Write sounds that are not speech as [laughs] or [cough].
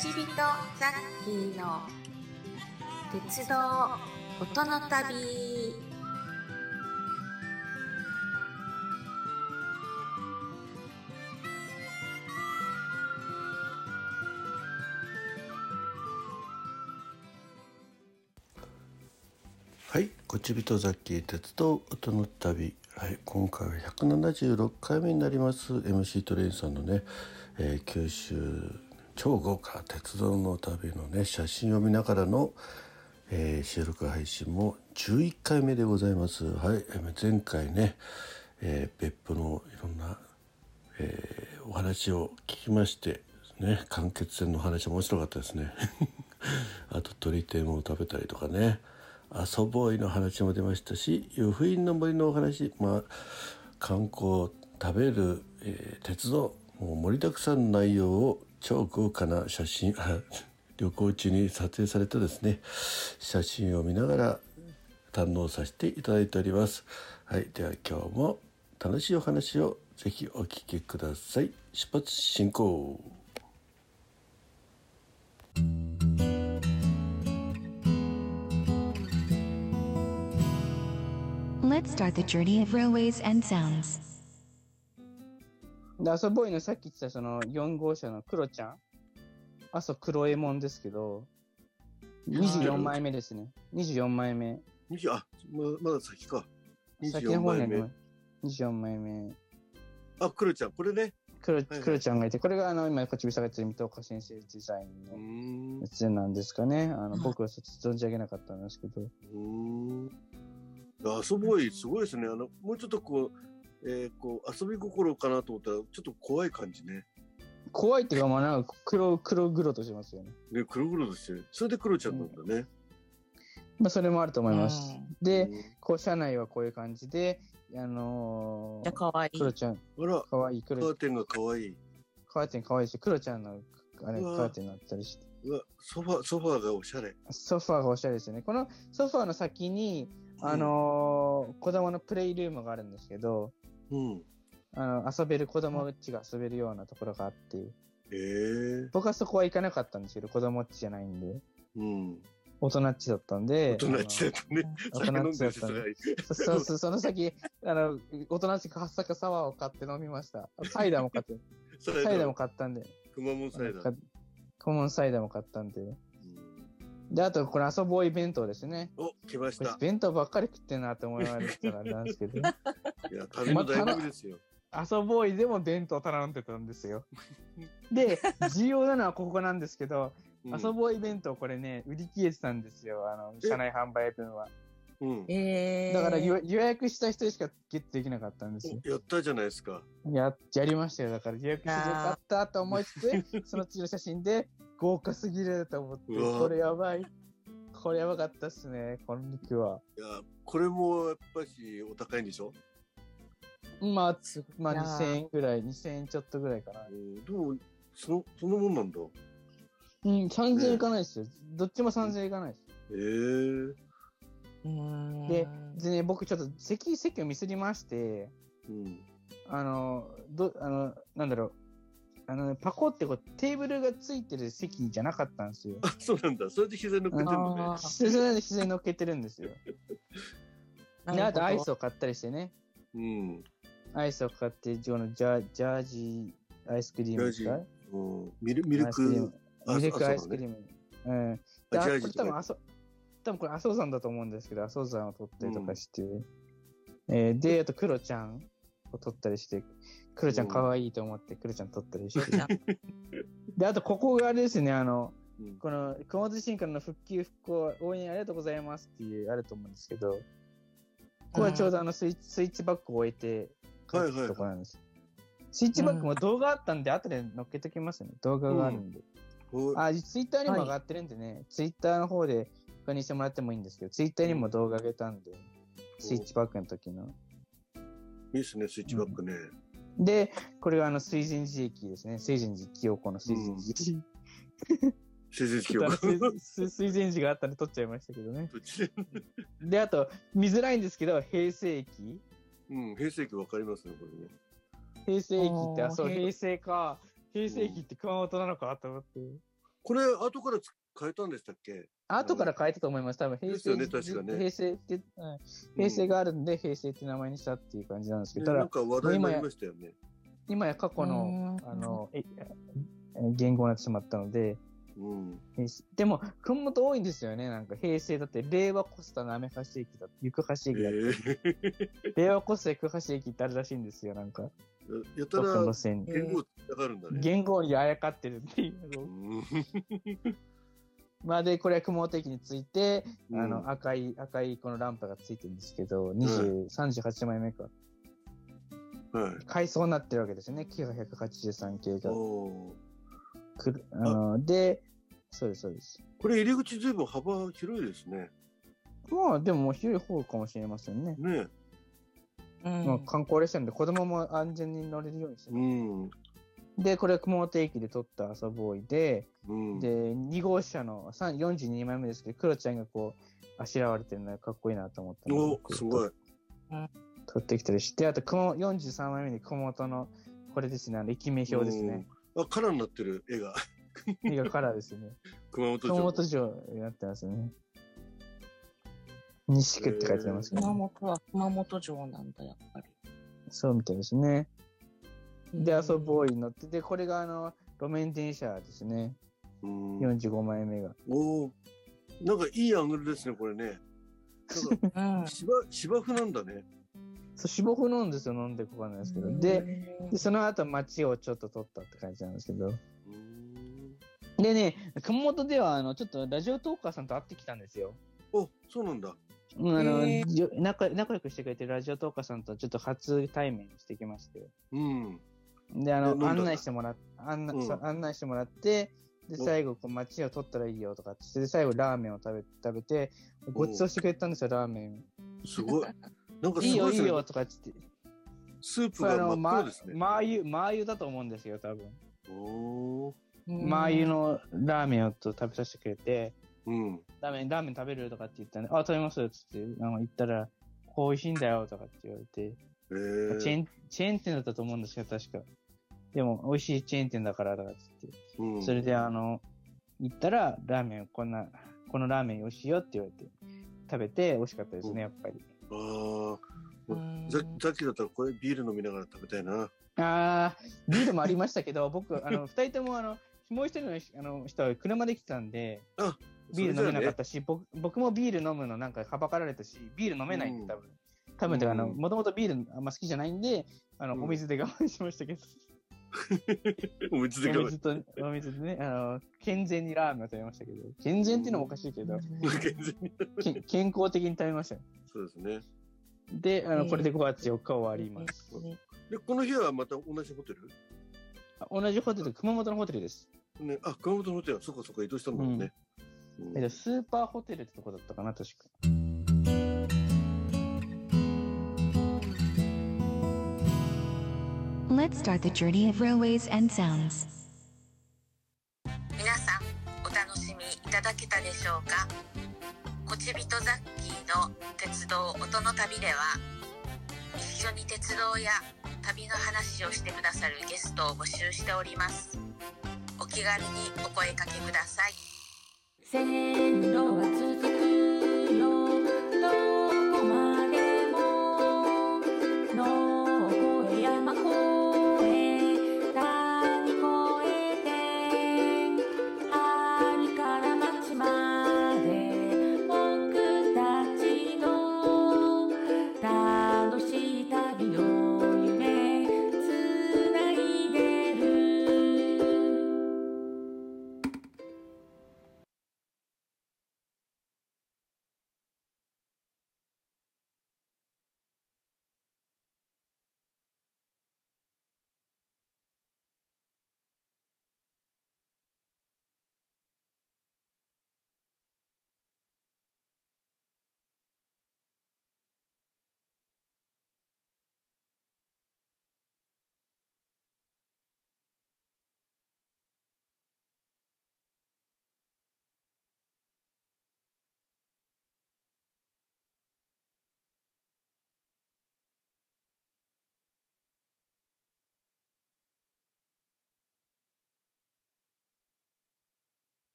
ちびとザッキーの鉄道音の旅はい、こちびとザッキー鉄道音の旅。はい、今回は176回目になります MC トレインさんのね、えー九州超豪華鉄道の旅のね写真を見ながらの、えー収録配信も11回目でございます。はい、えー前回ね、えー別府のいろんな、えーお話を聞きましてね間欠泉の話面白かったですね。[laughs] あと鳥天を食べたりとかね。遊ぼいの話も出ましたし湯布院の森のお話まあ観光食べる、えー鉄道もう盛りだくさんの内容を超豪華な写真あ旅行中に撮影されたですね写真を見ながら堪能させていただいております。はい、では今日も楽しいお話をぜひお聞きください。出発進行。Let's start the journey of railways and sounds. で、遊ぼいのさっき言ってたその4号車のクロちゃん？あ、そう、クロエモンですけど、24枚目ですね。24枚目。20あままだ先か。先の方にあります。24枚目。あ、クロちゃん、これね。クロ、はいクロちゃんがいて、これがあの、今、こっちびさが言ってる水戸岡先生デザインのん。やつなんですかね。あの、僕はそっち存じ上げなかったんですけど。うーん。あそぼい、すごいですね。あの、もうちょっとこう、えーこう、遊び心かなと思ったら、ちょっと怖い感じね。怖いっていうか、まあなんか黒、黒黒としますよね。ね、黒々としてる。それでクロちゃんなんだね。まあそれもあると思います。で、うんこう、車内はこういう感じで、あのー、かわいい。クロちゃん、あら、かわいい、クロカーテンが可愛い。カーテンかわいいし、クロちゃんの、あれ、うわカーテンになったりして。うわ、ソファー、ソファーがおしゃれ。ソファーがおしゃれですよね。このソファーの先に、あのー子供のプレイルームがあるんですけど、うん。あの、遊べる子供っちが遊べるようなところがあって、ええ僕はそこは行かなかったんですけど、子供っちじゃないんで、うん。大人っちだったんで、大人っちだったね。[laughs] 大人っちだったんでそそうそう、[laughs] その先、あの、大人っちがはっさかサワーを買って飲みました。サイダーも買って、[laughs] ササイダーも買ったんで、くまモンサイダー。コモンサイダーも買ったんで。うんで、あと、これ遊ぼい弁当ですね。お、来ましこれた。弁当ばっかり食ってんなって思いながたらあれなんですけど。[laughs] いや、旅の醍醐味ですよ。遊ぼいでも弁当頼んでたんですよ。で、重要なのはここなんですけど、うん遊ぼい弁当これね、売り切れてたんですよ。あの、車内販売分は。うん。えー、だから予予約した人しかゲットできなかったんですよ。やったじゃないですか。や、やりましたよ。だから予約してよかったと思いつつ、[laughs] その次の写真で豪華すぎると思って、これやばい。これやばかったっすね、この肉は。いや、これもやっぱしお高いんでしょ？まあ、すごいまあな2000円ぐらい、2000円ちょっとぐらいかな。うんでも、その、そのもんなんだ。うん、3000円いかないですよ。どっちも3000円いかないです。ええうーんででね、僕ちょっと席、席をミスりまして、うん。あの、ど、あの、なんだろう。あの、パコってこう、テーブルがついてる席じゃなかったんですよ。あ、そうなんだ。それで膝乗っけてんのねあ。それで膝に乗っけてるんですよ。で、あとアイスを買ったりしてね。うん。アイスを買って、このジャジャージーアイスクリームですかう？んミルミルクミルクアイスクリーーム。うん。で、ああこれ多分あそ、多分これ阿蘇山だと思うんですけど、阿蘇山を撮ったりとかして。えーで、あとクロちゃんを撮ったりして、クロちゃん可愛いと思ってクロちゃん撮ったりして。[laughs] で、あとここがあれですね、あの、うん。この熊本地震からの復旧復興応援ありがとうございますっていうあると思うんですけど、ここはちょうどあのスイッチ,、スイッチバッグを置いてところなんです。スイッチバッグも動画あったんで、後で載っけときますね。動画があるんで。あ、ツイッターにも上がってるんでね、ツイッターの方で確認してもらってもいいんですけど、ツイッターにも動画上げたんで、スイッチバッグの時の。いいっすね、スイッチバックね。で、これがあの水前寺駅ですね。水前寺清子の水前寺駅。先生ちょっとあ今の水水前寺があったんで撮っちゃいましたけどね。[laughs] でで、あと、見づらいんですけど、平成駅うん、平成期わかりますね、これね。平成駅って、あ、そう、平成か。平成駅って熊本なのかと思って。これ後からつ変えたんでしたっけ？後から変えたと思います。多分平成、ですよね確かね平成って、うん平成があるんで、平成って名前にしたっていう感じなんですけど、ただねなんか話題になりましたよね。今や過去のうんあのええ言語になってしまったので、うん。でも、熊本多いんですよね。なんか平成だって、令和コスタなめ橋駅だ、行橋駅だ、え [laughs] 令和コスタ行橋駅ってあるらしいんですよ。なんか、ー、やたら。言語がかるんだね。言語にあやかってるっていうまあで、これは熊本駅について、うんあの、赤い、赤いこのランプがついてるんですけど、20、38枚目か。はい。階層になってるわけですよね。キが183系が。くるあの、で、そうです、そうです。これ入り口ずいぶん幅広いですね。まあ、でも広い方かもしれませんね。ねうんまあ、観光列車なんで子供も安全に乗れるようにしてうますん。で、これ熊本駅で撮った遊ぼいで、うん。で、2号車の3 42枚目ですけど、クロちゃんがこう、あしらわれてるのがかっこいいなと思ったのでお、すごい。撮ってきたりして、あと熊43枚目に熊本の、これですね、あの、駅名表ですね。うん。あ、カラーになってる絵が。[laughs] 絵がカラーですね。熊本城。熊本城になってますね。西区って書いてますけど、熊本は熊本城なんだ、やっぱり。そうみたいですね。で、遊ぼうに乗って、で、これがあの、路面電車ですね。うん。45枚目が。おーなんかいいアングルですね、これね。なんかうん。芝、芝生なんだね。そう、芝生なんですよ、飲んでこかないですけど。で、でその後街をちょっと撮ったって感じなんですけど。うん。でね、熊本では、あの、ちょっとラジオトーカーさんと会ってきたんですよ。お、そうなんだ。うんあの、仲仲良くしてくれてるラジオトーカーさんとちょっと初対面してきまして。うん。で、あの、案内してもらっ案内、うんそう案内してもらって、で、お最後、こう、街を撮ったらいいよとかってで最後、ラーメンを食べ、食べて、ごちそうしてくれたんですよ、ラーメン。すごい。[laughs] なんかすいいよ、ごいいいよ、とかって。スープが真っま黒ですね。マー油、マー油だと思うんですよ、多分。おーマー油のラーメンをと食べさせてくれて、うん。ラーメン、ラーメン食べるとかって言ったんで、あ、食べますっつって、あの、言ったら、こう美味しいんだよとかって言われて、えー、チェーン、チェーン店だったと思うんですけど、確か。でも、美味しいチェーン店だからとかって言って、うん、それであの、行ったら、ラーメン、こんな、このラーメン美味しいよって言われて、食べて美味しかったですね、やっぱり。ああ、うん。ささっきだったらこれビール飲みながら食べたいな。あー、ビールもありましたけど、僕、あの、[laughs] 二人ともあの、もう一人のあの人は車で来てたんで、あ、ビール飲めなかっそたし、僕僕もビール飲むのなんかはばかられたし、ビール飲めないんうん。で、多分。多分、てかあの、うん。もともとビールあんま好きじゃないんで、あの、うん。お水で我慢しましたけど、[laughs] お水で我慢お水と、お水でね、あの、健全にラーメンを食べましたけど、健全っていうのもおかしいけど、[laughs] 完全にけ健康的に食べましたよ。そうですね。で、あの、これで5月4日終わります。で、この日はまた同じホテル？あ同じホテル、熊本のホテルです。ね、あ、熊本のホテルはそこそこ移動したんだもんね。うんえっとスーパーホテルってとこだったかな、確か。Let's start the journey of railways and sounds. 皆さんお楽しみいただけたでしょうか？こちびとザッキーの鉄道音の旅では一緒に鉄道や旅の話をしてくださるゲストを募集しております。お気軽にお声かけください